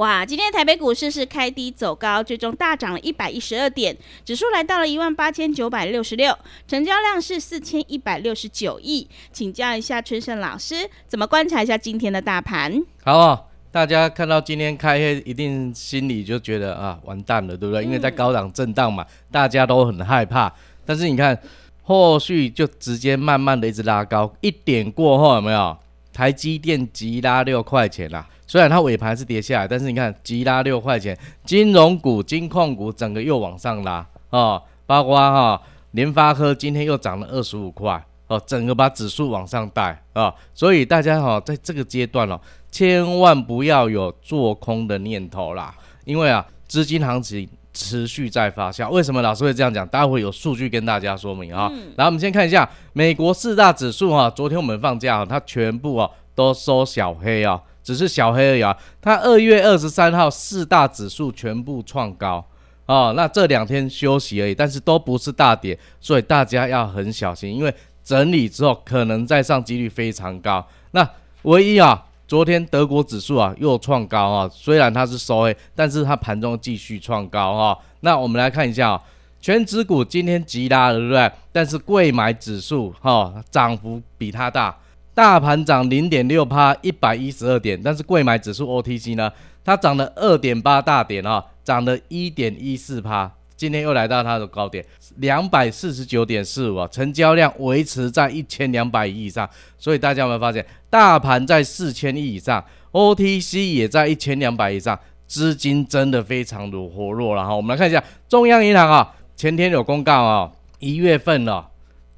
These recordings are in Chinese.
哇，今天台北股市是开低走高，最终大涨了一百一十二点，指数来到了一万八千九百六十六，成交量是四千一百六十九亿。请教一下春盛老师，怎么观察一下今天的大盘？好哦，大家看到今天开黑，一定心里就觉得啊，完蛋了，对不对？因为在高档震荡嘛，大家都很害怕。但是你看，后续就直接慢慢的一直拉高，一点过后有没有？台积电急拉六块钱啦。虽然它尾盘是跌下来，但是你看急拉六块钱，金融股、金矿股整个又往上拉哦，包括哈联发科今天又涨了二十五块哦，整个把指数往上带啊，所以大家哈在这个阶段哦，千万不要有做空的念头啦，因为啊资金行情持续在发酵。为什么老师会这样讲？待会有数据跟大家说明啊。然后我们先看一下美国四大指数哈，昨天我们放假，它全部啊都收小黑啊。只是小黑而已啊！它二月二十三号四大指数全部创高哦，那这两天休息而已，但是都不是大跌，所以大家要很小心，因为整理之后可能再上几率非常高。那唯一啊，昨天德国指数啊又创高啊，虽然它是收黑，但是它盘中继续创高哈。那我们来看一下啊，全指股今天急拉了，对不对？但是贵买指数哈涨幅比它大。大盘涨零点六趴，一百一十二点，但是贵买指数 OTC 呢，它涨了二点八大点啊，涨了一点一四趴，今天又来到它的高点两百四十九点四五啊，成交量维持在一千两百亿以上，所以大家有没有发现，大盘在四千亿以上，OTC 也在一千两百以上，资金真的非常的活络了哈。我们来看一下中央银行啊，前天有公告啊，一月份了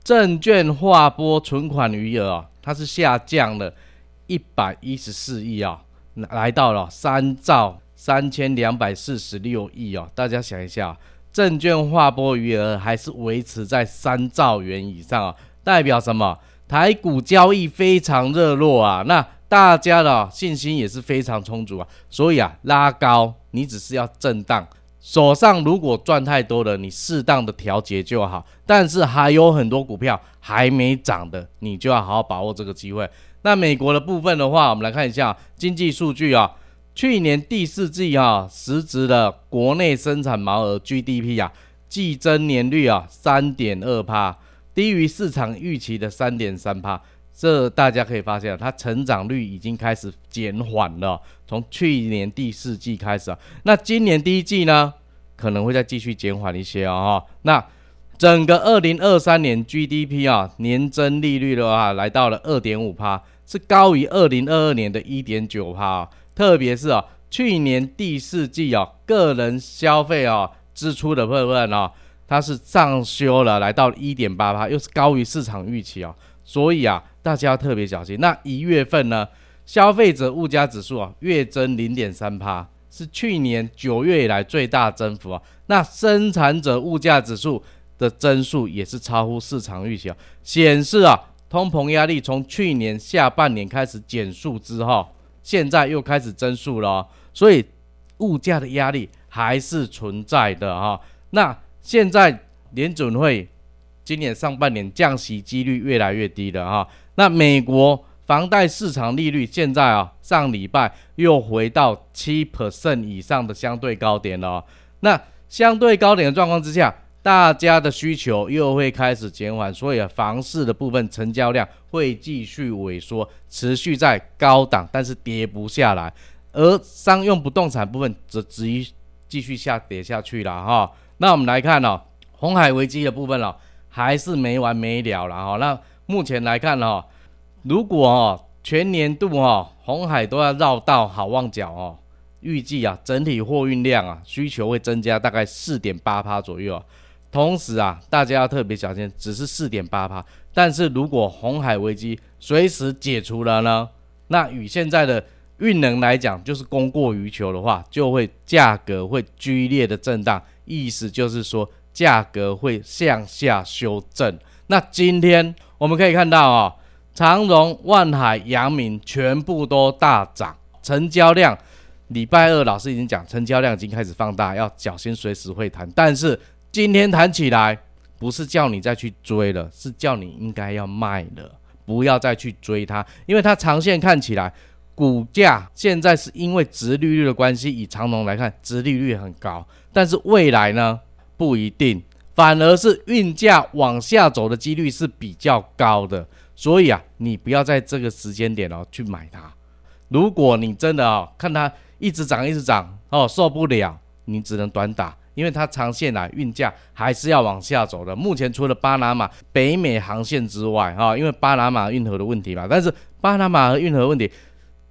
证券划拨存款余额啊。它是下降了一百一十四亿啊，来到了三兆三千两百四十六亿哦。大家想一下，证券划拨余额还是维持在三兆元以上啊，代表什么？台股交易非常热络啊，那大家的信心也是非常充足啊，所以啊，拉高你只是要震荡。手上如果赚太多了，你适当的调节就好。但是还有很多股票还没涨的，你就要好好把握这个机会。那美国的部分的话，我们来看一下经济数据啊。去年第四季啊，实质的国内生产毛额 GDP 啊，季增年率啊三点二帕，低于市场预期的三点三帕。这大家可以发现，它成长率已经开始减缓了。从去年第四季开始啊，那今年第一季呢，可能会再继续减缓一些啊。那整个二零二三年 GDP 啊，年增利率的话，来到了二点五帕，是高于二零二二年的一点九帕。特别是啊，去年第四季啊，个人消费啊支出的部分啊，它是上修了，来到一点八帕，又是高于市场预期啊。所以啊。大家要特别小心。那一月份呢，消费者物价指数啊，月增零点三帕，是去年九月以来最大增幅啊。那生产者物价指数的增速也是超乎市场预期啊，显示啊，通膨压力从去年下半年开始减速之后，现在又开始增速了。所以物价的压力还是存在的哈。那现在联准会今年上半年降息几率越来越低了哈。那美国房贷市场利率现在啊，上礼拜又回到七 percent 以上的相对高点了。那相对高点的状况之下，大家的需求又会开始减缓，所以啊，房市的部分成交量会继续萎缩，持续在高档，但是跌不下来。而商用不动产部分则只于继续下跌下去了哈。那我们来看哦，红海危机的部分哦，还是没完没了了哈。那目前来看哈，如果哦全年度哈红海都要绕道好望角哦。预计啊，整体货运量啊，需求会增加大概四点八趴左右。同时啊，大家要特别小心，只是四点八趴。但是如果红海危机随时解除了呢，那与现在的运能来讲，就是供过于求的话，就会价格会剧烈的震荡，意思就是说价格会向下修正。那今天我们可以看到啊，长荣、万海、阳明全部都大涨，成交量。礼拜二老师已经讲，成交量已经开始放大，要小心随时会弹。但是今天弹起来，不是叫你再去追了，是叫你应该要卖了，不要再去追它，因为它长线看起来，股价现在是因为殖利率的关系，以长龙来看，殖利率很高，但是未来呢不一定，反而是运价往下走的几率是比较高的，所以啊，你不要在这个时间点哦去买它。如果你真的哦看它。一直涨，一直涨，哦，受不了，你只能短打，因为它长线来运价还是要往下走的。目前除了巴拿马、北美航线之外，哈，因为巴拿马运河的问题嘛，但是巴拿马和运河问题，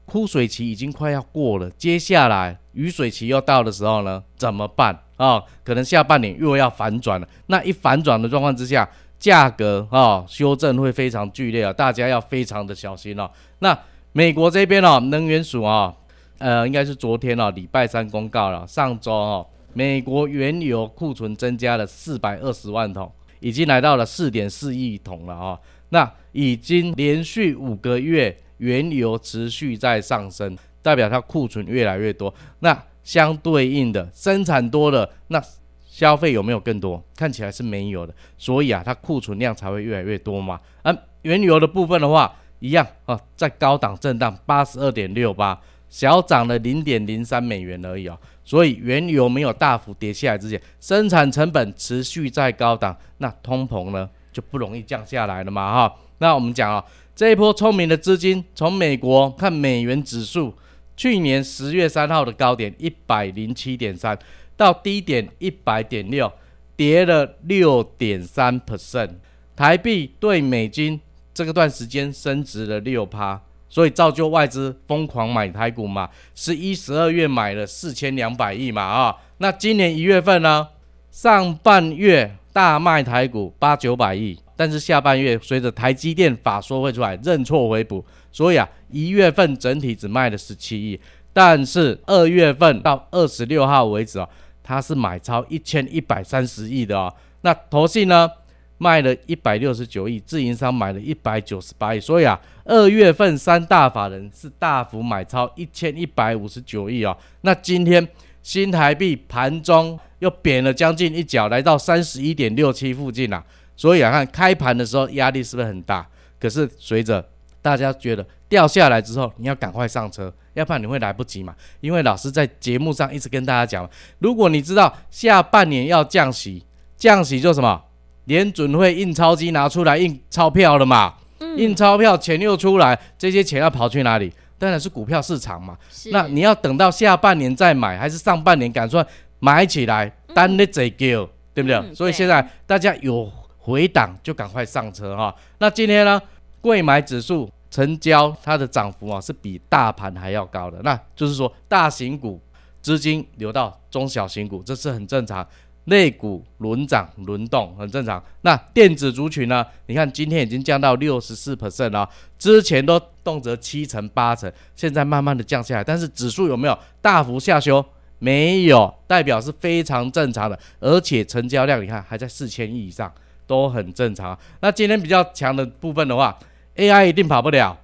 枯水期已经快要过了，接下来雨水期又到的时候呢，怎么办啊？可能下半年又要反转了。那一反转的状况之下，价格啊修正会非常剧烈啊，大家要非常的小心哦。那美国这边哦，能源署啊。呃，应该是昨天哦，礼拜三公告了。上周哦，美国原油库存增加了四百二十万桶，已经来到了四点四亿桶了啊。那已经连续五个月原油持续在上升，代表它库存越来越多。那相对应的生产多了，那消费有没有更多？看起来是没有的。所以啊，它库存量才会越来越多嘛。啊，原油的部分的话，一样啊，在高档震荡八十二点六八。小涨了零点零三美元而已哦，所以原油没有大幅跌下来之前，生产成本持续在高档，那通膨呢就不容易降下来了嘛哈。那我们讲啊，这一波聪明的资金从美国看美元指数，去年十月三号的高点一百零七点三，到低点一百点六，跌了六点三 percent，台币对美金这个段时间升值了六趴。所以造就外资疯狂买台股嘛，十一、十二月买了四千两百亿嘛啊，那今年一月份呢，上半月大卖台股八九百亿，但是下半月随着台积电法说会出来认错回补，所以啊一月份整体只卖了十七亿，但是二月份到二十六号为止啊，它是买超一千一百三十亿的哦，那投信呢？卖了一百六十九亿，自营商买了一百九十八亿，所以啊，二月份三大法人是大幅买超一千一百五十九亿哦。那今天新台币盘中又贬了将近一角，来到三十一点六七附近了。所以啊，看开盘的时候压力是不是很大？可是随着大家觉得掉下来之后，你要赶快上车，要不然你会来不及嘛。因为老师在节目上一直跟大家讲，如果你知道下半年要降息，降息就什么？联准会印钞机拿出来印钞票了嘛？印钞票钱又出来，这些钱要跑去哪里？当然是股票市场嘛。那你要等到下半年再买，还是上半年赶快买起来？单的这个对不对？所以现在大家有回档就赶快上车哈。那今天呢，贵买指数成交它的涨幅啊是比大盘还要高的，那就是说大型股资金流到中小型股，这是很正常。类股轮涨轮动很正常。那电子族群呢？你看今天已经降到六十四 percent 了，之前都动辄七成八成，现在慢慢的降下来。但是指数有没有大幅下修？没有，代表是非常正常的。而且成交量你看还在四千亿以上，都很正常。那今天比较强的部分的话，AI 一定跑不了，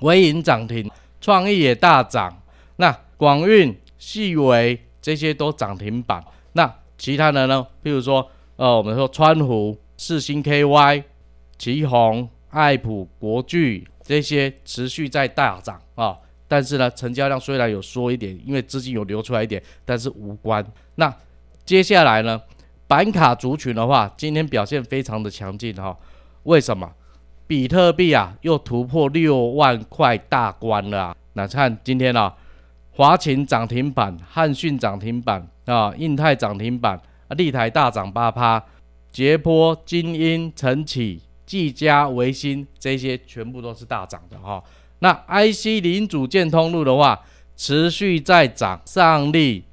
微银涨停，创意也大涨。那广运、细微这些都涨停板。那其他的呢？譬如说，呃，我们说川湖、四星 KY、旗宏、爱普、国巨这些持续在大涨啊。但是呢，成交量虽然有缩一点，因为资金有流出来一点，但是无关。那接下来呢，板卡族群的话，今天表现非常的强劲哈。为什么？比特币啊，又突破六万块大关了啊。那看今天啊。华勤涨停板，汉讯涨停板啊，印泰涨停板，啊立台大涨八趴，捷波、金鹰、晨起、技嘉、维新这些全部都是大涨的哈。那 IC 零组件通路的话，持续在涨，上力、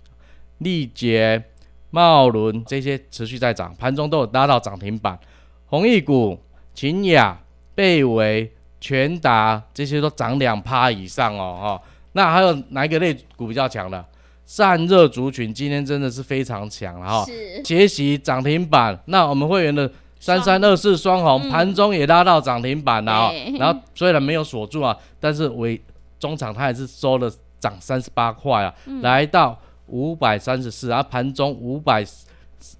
力捷、茂伦这些持续在涨，盘中都有拉到涨停板。弘毅股、秦雅、贝维、全达这些都涨两趴以上哦，哈。那还有哪一个类股比较强的？散热族群今天真的是非常强了哈，杰袭涨停板。那我们会员的三三二四双红盘中也拉到涨停板了，然后虽然没有锁住啊，但是尾中场它还是收了涨三十八块啊，来到五百三十四，然后盘中五百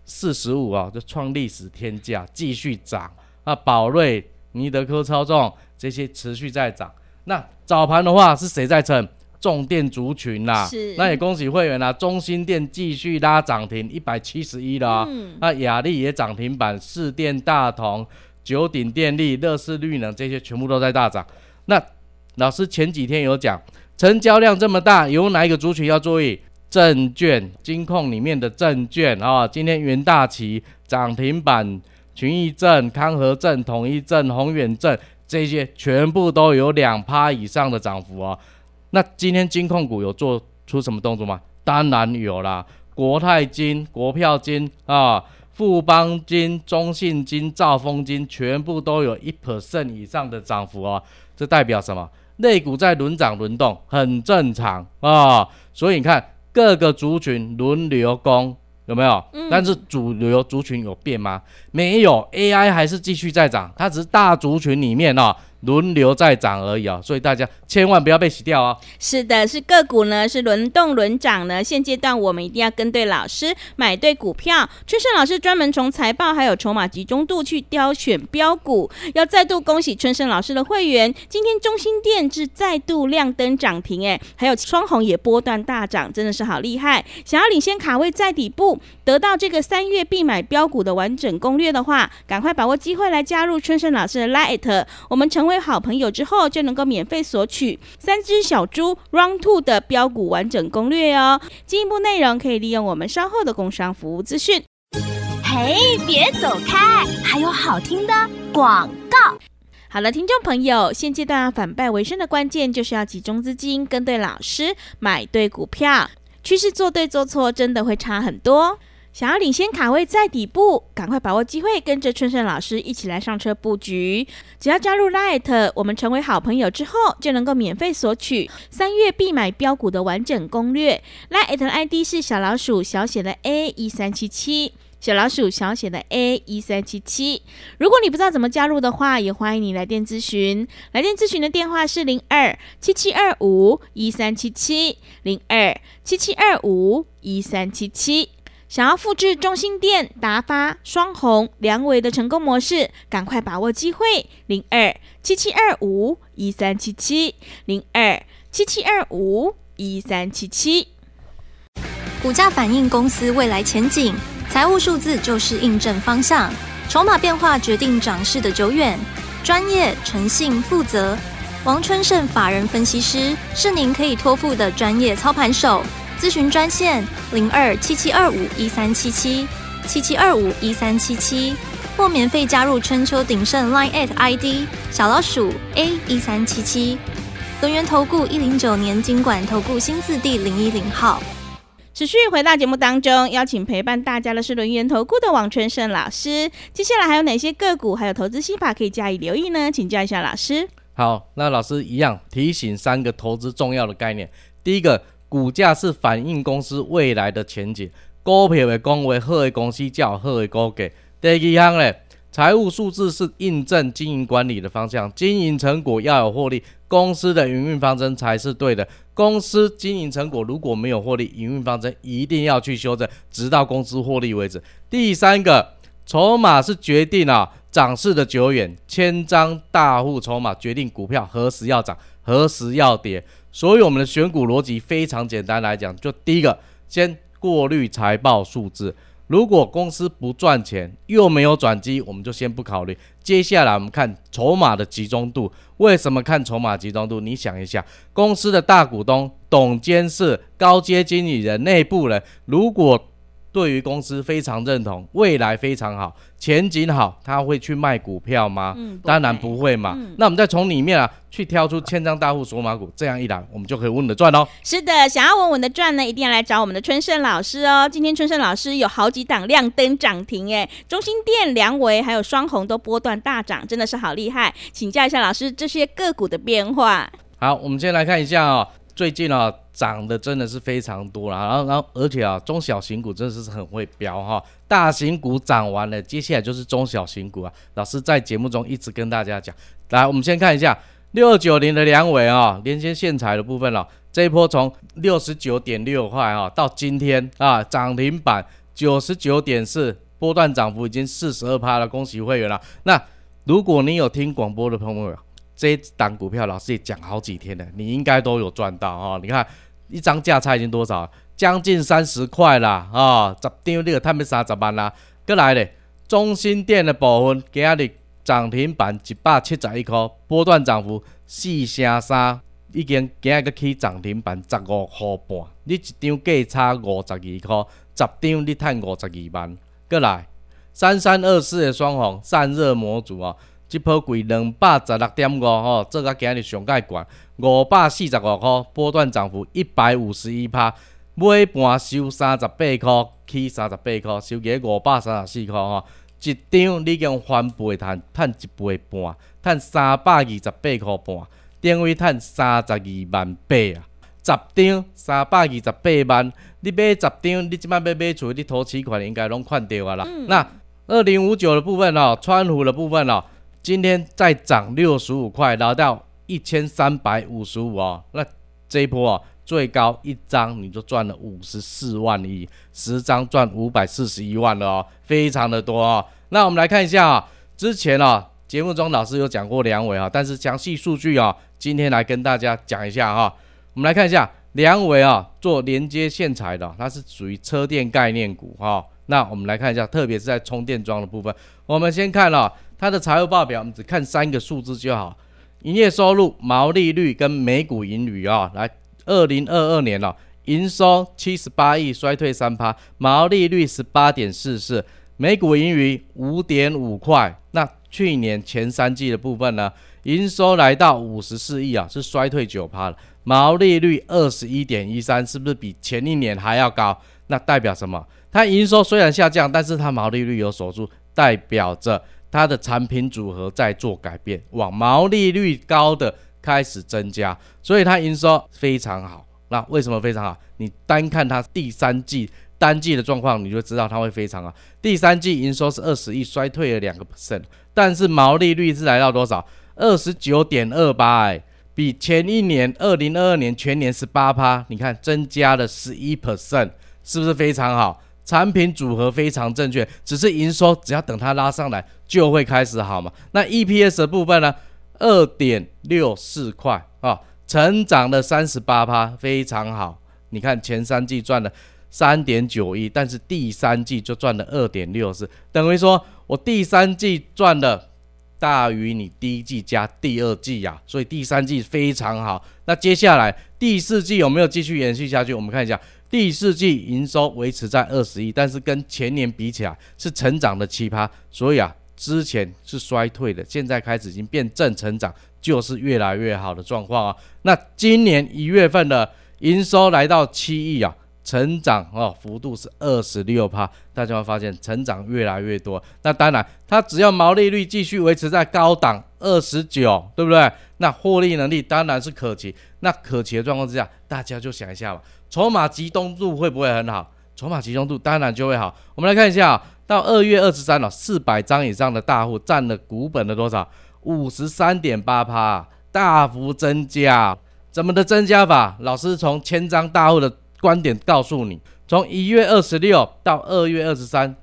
四十五啊，就创历史天价，继续涨。那宝瑞、尼德科操纵这些持续在涨。那早盘的话是谁在撑？重电族群啦，是，那也恭喜会员啦。中心店继续拉涨停，一百七十一了。嗯，那雅力也涨停板，四电大同、九鼎电力、乐视绿能这些全部都在大涨。那老师前几天有讲，成交量这么大，有哪一个族群要注意？证券、金控里面的证券啊，今天元大旗涨停板，群益证、康和证、统一证、宏远证这些全部都有两趴以上的涨幅啊。那今天金控股有做出什么动作吗？当然有啦，国泰金、国票金啊、富邦金、中信金、兆丰金，全部都有一 percent 以上的涨幅哦。这代表什么？内股在轮涨轮动，很正常啊。所以你看各个族群轮流攻，有没有？但是主流族群有变吗？没有，AI 还是继续在涨，它只是大族群里面哦。轮流在涨而已啊，所以大家千万不要被洗掉啊！是的，是个股呢，是轮动轮涨呢。现阶段我们一定要跟对老师，买对股票。春盛老师专门从财报还有筹码集中度去挑选标股。要再度恭喜春盛老师的会员，今天中心电是再度亮灯涨停，哎，还有双红也波段大涨，真的是好厉害。想要领先卡位在底部，得到这个三月必买标股的完整攻略的话，赶快把握机会来加入春盛老师的 Light，我们成。为好朋友之后，就能够免费索取三只小猪 Round Two 的标股完整攻略哦。进一步内容可以利用我们稍后的工商服务资讯。嘿，别走开，还有好听的广告。好了，听众朋友，现阶段反败为胜的关键就是要集中资金，跟对老师，买对股票，趋势做对做错，真的会差很多。想要领先卡位在底部，赶快把握机会，跟着春盛老师一起来上车布局。只要加入 Light，我们成为好朋友之后，就能够免费索取三月必买标股的完整攻略。Light 的 ID 是小老鼠小写的 A 一三七七，小老鼠小写的 A 一三七七。如果你不知道怎么加入的话，也欢迎你来电咨询。来电咨询的电话是零二七七二五一三七七零二七七二五一三七七。想要复制中心店、达发、双红、梁伟的成功模式，赶快把握机会！零二七七二五一三七七，零二七七二五一三七七。股价反映公司未来前景，财务数字就是印证方向，筹码变化决定涨势的久远。专业、诚信、负责，王春盛法人分析师是您可以托付的专业操盘手。咨询专线零二七七二五一三七七七七二五一三七七，或免费加入春秋鼎盛 Line at ID 小老鼠 A 一三七七。轮源投顾一零九年经管投顾新字第零一零号。持续回到节目当中，邀请陪伴大家的是轮源投顾的王春盛老师。接下来还有哪些个股还有投资心法可以加以留意呢？请教一下老师。好，那老师一样提醒三个投资重要的概念。第一个。股价是反映公司未来的前景，股票的公为好的公司叫好的股价。第二项呢，财务数字是印证经营管理的方向，经营成果要有获利，公司的营运方针才是对的。公司经营成果如果没有获利，营运方针一定要去修正，直到公司获利为止。第三个，筹码是决定啊涨势的久远，千张大户筹码决定股票何时要涨，何时要跌。所以我们的选股逻辑非常简单来讲，就第一个，先过滤财报数字。如果公司不赚钱又没有转机，我们就先不考虑。接下来我们看筹码的集中度。为什么看筹码集中度？你想一下，公司的大股东、董监事、高阶经理人、内部人，如果对于公司非常认同，未来非常好，前景好，他会去卖股票吗？嗯当然不会嘛。嗯那我们再从里面啊去挑出千张大户索马股，这样一来，我们就可以稳稳的赚喽。是的，想要稳稳的赚呢，一定要来找我们的春盛老师哦。今天春盛老师有好几档亮灯涨停，哎，中心店、梁维还有双红都波段大涨，真的是好厉害。请教一下老师这些个股的变化。好，我们先来看一下啊、最近啊涨的真的是非常多了，然后然后而且啊中小型股真的是很会飙哈、大型股涨完了，接下来就是中小型股啊。老师在节目中一直跟大家讲，来我们先看一下六九零的梁伟啊，连接线材的部分了、这一波从六十九点六块啊到今天啊涨停板九十九点四，波段涨幅已经四十二趴了，恭喜会员了。那如果你有听广播的朋友，这一档股票老师也讲好几天了，你应该都有赚到啊、你看一张价差已经多少？将近三十块啦啊！十张你个赚要三十万啦。过来咧，中心店的部分今日涨停板一百七十一块，波段涨幅四成三，已经今日个起涨停板十五块半，你一张价差五十二块，十张你赚五十二万。过来，三三二四的双红散热模组哦。即波贵两百十六点五吼，做到今日上盖悬五百四十五箍，波段涨幅一百五十一趴，尾盘收三十八箍，起三十八箍，收起五百三十四箍吼，一张你已经翻倍赚，赚一倍半，赚三百二十八箍半，等于赚三十二万八啊！十张三百二十八万，你买十张，你即摆要买厝，你投期款应该拢款到啊啦。那二零五九的部分哦，川湖的部分哦。今天再涨六十五块，来到一千三百五十五哦。那这一波啊，最高一张你就赚了五十四万一，十张赚五百四十一万了哦，非常的多哦。那我们来看一下啊，之前啊节目中老师有讲过梁伟啊，但是详细数据啊，今天来跟大家讲一下哈。我们来看一下梁伟啊，做连接线材的，它是属于车电概念股哈。那我们来看一下，特别是在充电桩的部分，我们先看了、它的财务报表，我们只看三个数字就好。营业收入、毛利率跟每股盈余啊，来，二零二二年了、营收七十八亿，衰退三趴，毛利率十八点四四，每股盈余五点五块。那去年前三季的部分呢，营收来到五十四亿啊，是衰退九趴了，毛利率二十一点一三，是不是比前一年还要高？那代表什么？它营收虽然下降，但是它毛利率有所住，代表着它的产品组合在做改变，往毛利率高的开始增加，所以它营收非常好。那为什么非常好？你单看它第三季单季的状况，你就知道它会非常好。第三季营收是二十亿，衰退了两个 percent，但是毛利率是来到多少？二十九点二八，哎，比前一年二零二二年全年十八趴，你看增加了十一 percent，是不是非常好？产品组合非常正确，只是营收只要等它拉上来就会开始好嘛。那 EPS 的部分呢？二点六四块啊，成长了三十八趴，非常好。你看前三季赚了三点九亿，但是第三季就赚了二点六四，等于说我第三季赚了大于你第一季加第二季呀、所以第三季非常好。那接下来第四季有没有继续延续下去？我们看一下。第四季营收维持在二十亿，但是跟前年比起来是成长的奇葩，所以啊，之前是衰退的，现在开始已经变正成长，就是越来越好的状况啊。那今年一月份的营收来到七亿啊，成长哦幅度是二十六趴，大家会发现成长越来越多。那当然，它只要毛利率继续维持在高档二十九，对不对？那获利能力当然是可期。那可期的状况之下，大家就想一下吧。筹码集中度会不会很好？筹码集中度当然就会好。我们来看一下、啊，到二月二十三了，四百张以上的大户占了股本的多少？五十三点八趴，大幅增加。怎么的增加法？老师从千张大户的观点告诉你，从一月二十六到二月二十三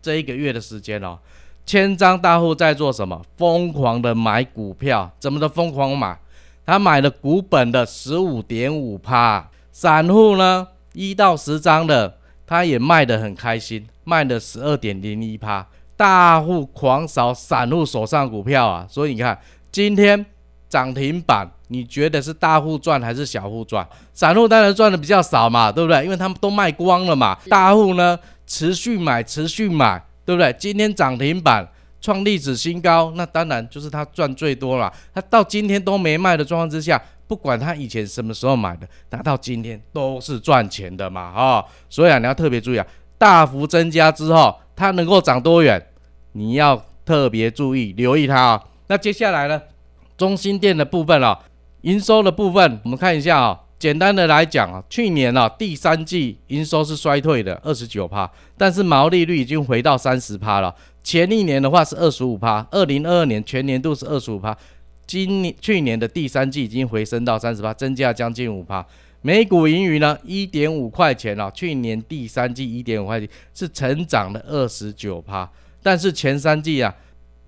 这一个月的时间哦，千张大户在做什么？疯狂的买股票，怎么的疯狂买？他买了股本的十五点五趴。散户呢，一到十张的，他也卖得很开心，卖了十二点零一趴。大户狂扫散户手上股票啊，所以你看今天涨停板，你觉得是大户赚还是小户赚？散户当然赚的比较少嘛，对不对？因为他们都卖光了嘛。大户呢，持续买，持续买，对不对？今天涨停板创历史新高，那当然就是他赚最多了。他到今天都没卖的状况之下，不管他以前什么时候买的，他到今天都是赚钱的嘛，啊，所以啊，你要特别注意啊，大幅增加之后，它能够涨多远，你要特别注意，留意它啊。那接下来呢，中心店的部分啊，营收的部分，我们看一下啊。简单的来讲啊，去年啊第三季营收是衰退的二十九趴，但是毛利率已经回到三十趴了。前一年的话是二十五趴，二零二二年全年度是二十五趴，今年去年的第三季已经回升到三十趴，增加将近五趴。每股盈余呢一点五块钱啊，去年第三季一点五块钱是成长了二十九趴，但是前三季啊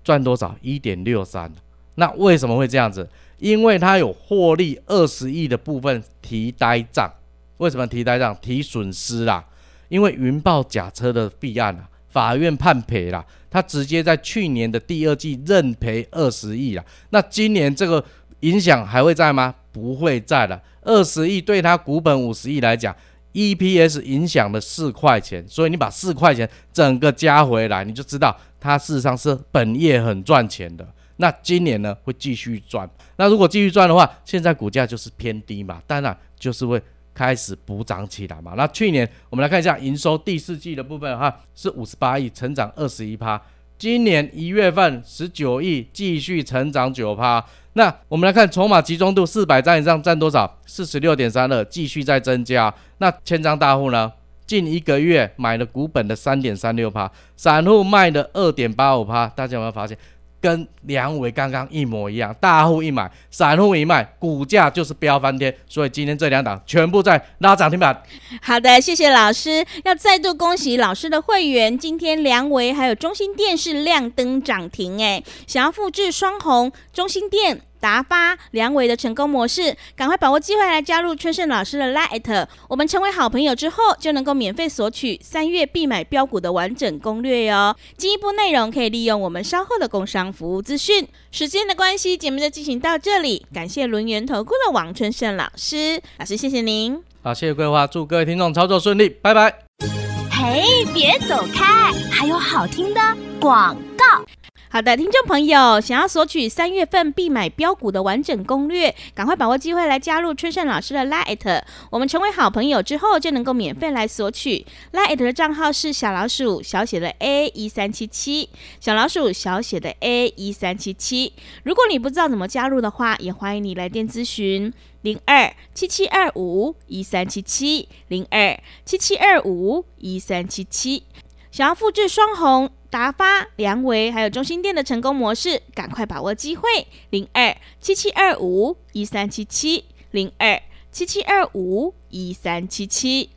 赚多少？一点六三。那为什么会这样子？因为它有获利二十亿的部分提呆账，为什么提呆账？提损失啦，因为云豹假车的弊案啊，法院判赔啦，他直接在去年的第二季认赔二十亿啦，那今年这个影响还会在吗？不会在了，二十亿对他股本五十亿来讲，EPS 影响了四块钱，所以你把四块钱整个加回来，你就知道它事实上是本业很赚钱的。那今年呢会继续赚，那如果继续赚的话，现在股价就是偏低嘛，当然就是会开始补涨起来嘛。那去年我们来看一下营收第四季的部分哈，是五十八亿，成长二十一趴。今年一月份十九亿，继续成长九趴。那我们来看筹码集中度，四百张以上占多少？四十六点三二，继续在增加。那千张大户呢？近一个月买了股本的三点三六趴，散户卖的二点八五趴。大家有没有发现？跟梁伟刚刚一模一样，大户一买，散户一卖，股价就是飙翻天。所以今天这两档全部在拉涨停板。好的，谢谢老师。要再度恭喜老师的会员，今天梁伟还有中心电视亮灯涨停。哎，想要复制双红中心店。达发梁伟的成功模式，赶快把握机会来加入春盛老师的 Light。我们成为好朋友之后，就能够免费索取三月必买标股的完整攻略哟。进一步内容可以利用我们稍后的工商服务资讯。时间的关系，节目就进行到这里。感谢轮圆投顾的王春盛老师，老师谢谢您。好，谢谢桂花，祝各位听众操作顺利，拜拜。嘿，别走开，还有好听的广告。好的，听众朋友，想要索取三月份必买标股的完整攻略，赶快把握机会来加入春盛老师的 Light。我们成为好朋友之后，就能够免费来索取 Light 的账号是小老鼠小写的 A 一三七七，小老鼠小写的 A 一三七七。如果你不知道怎么加入的话，也欢迎你来电咨询零二七七二五一三七七零二七七二五一三七七。想要复制双红。达发、梁维还有中心店的成功模式，赶快把握机会！零二七七二五一三七七零二七七二五一三七七。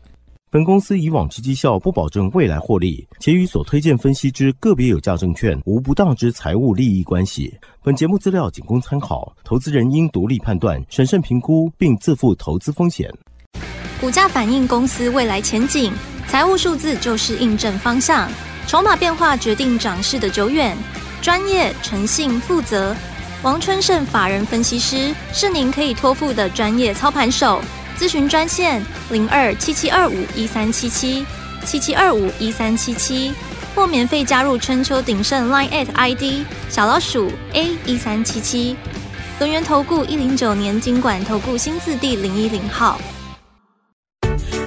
本公司以往之绩效不保证未来获利，且与所推荐分析之个别有价证券无不当之财务利益关系。本节目资料仅供参考，投资人应独立判断、审慎评估，并自负投资风险。股价反映公司未来前景，财务数字就是印证方向。筹码变化决定涨势的久远，专业、诚信、负责。王春盛法人分析师是您可以托付的专业操盘手。咨询专线零二七七二五一三七七七七二五一三七七，或免费加入春秋鼎盛 Line at ID 小老鼠 A 一三七七。轮源投顾一零九年经管投顾新字第零一零号。